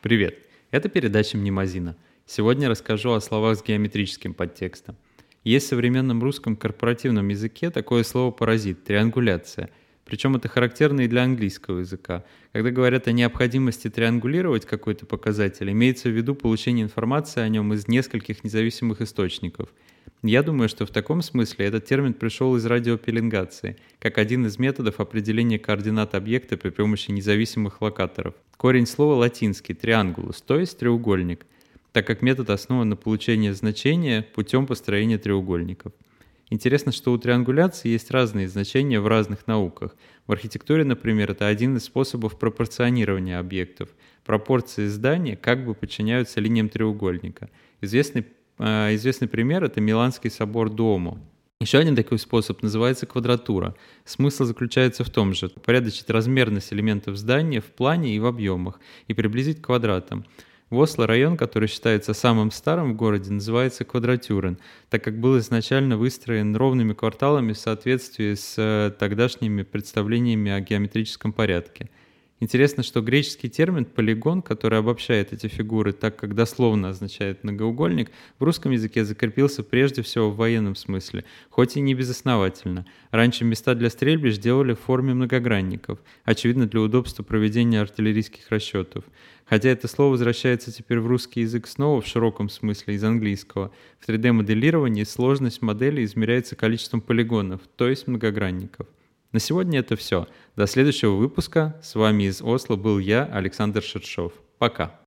Привет! Это передача Мнемозина. Сегодня расскажу о словах с геометрическим подтекстом. Есть в современном русском корпоративном языке такое слово «паразит» — триангуляция. Причем это характерно и для английского языка. Когда говорят о необходимости триангулировать какой-то показатель, имеется в виду получение информации о нем из нескольких независимых источников — я думаю, что в таком смысле этот термин пришел из радиопеленгации, как один из методов определения координат объекта при помощи независимых локаторов. Корень слова латинский «триангулус», то есть треугольник, так как метод основан на получении значения путем построения треугольников. Интересно, что у триангуляции есть разные значения в разных науках. В архитектуре, например, это один из способов пропорционирования объектов. Пропорции здания как бы подчиняются линиям треугольника. Известный Э, известный пример — это Миланский собор Дуомо. Еще один такой способ называется квадратура. Смысл заключается в том же — порядочить размерность элементов здания в плане и в объемах и приблизить к квадратам. В Осло район, который считается самым старым в городе, называется Квадратюрен, так как был изначально выстроен ровными кварталами в соответствии с э, тогдашними представлениями о геометрическом порядке — Интересно, что греческий термин «полигон», который обобщает эти фигуры так, как дословно означает «многоугольник», в русском языке закрепился прежде всего в военном смысле, хоть и не безосновательно. Раньше места для стрельбищ делали в форме многогранников, очевидно для удобства проведения артиллерийских расчетов. Хотя это слово возвращается теперь в русский язык снова в широком смысле из английского. В 3D-моделировании сложность модели измеряется количеством полигонов, то есть многогранников. На сегодня это все. До следующего выпуска. С вами из Осло был я, Александр Шершов. Пока.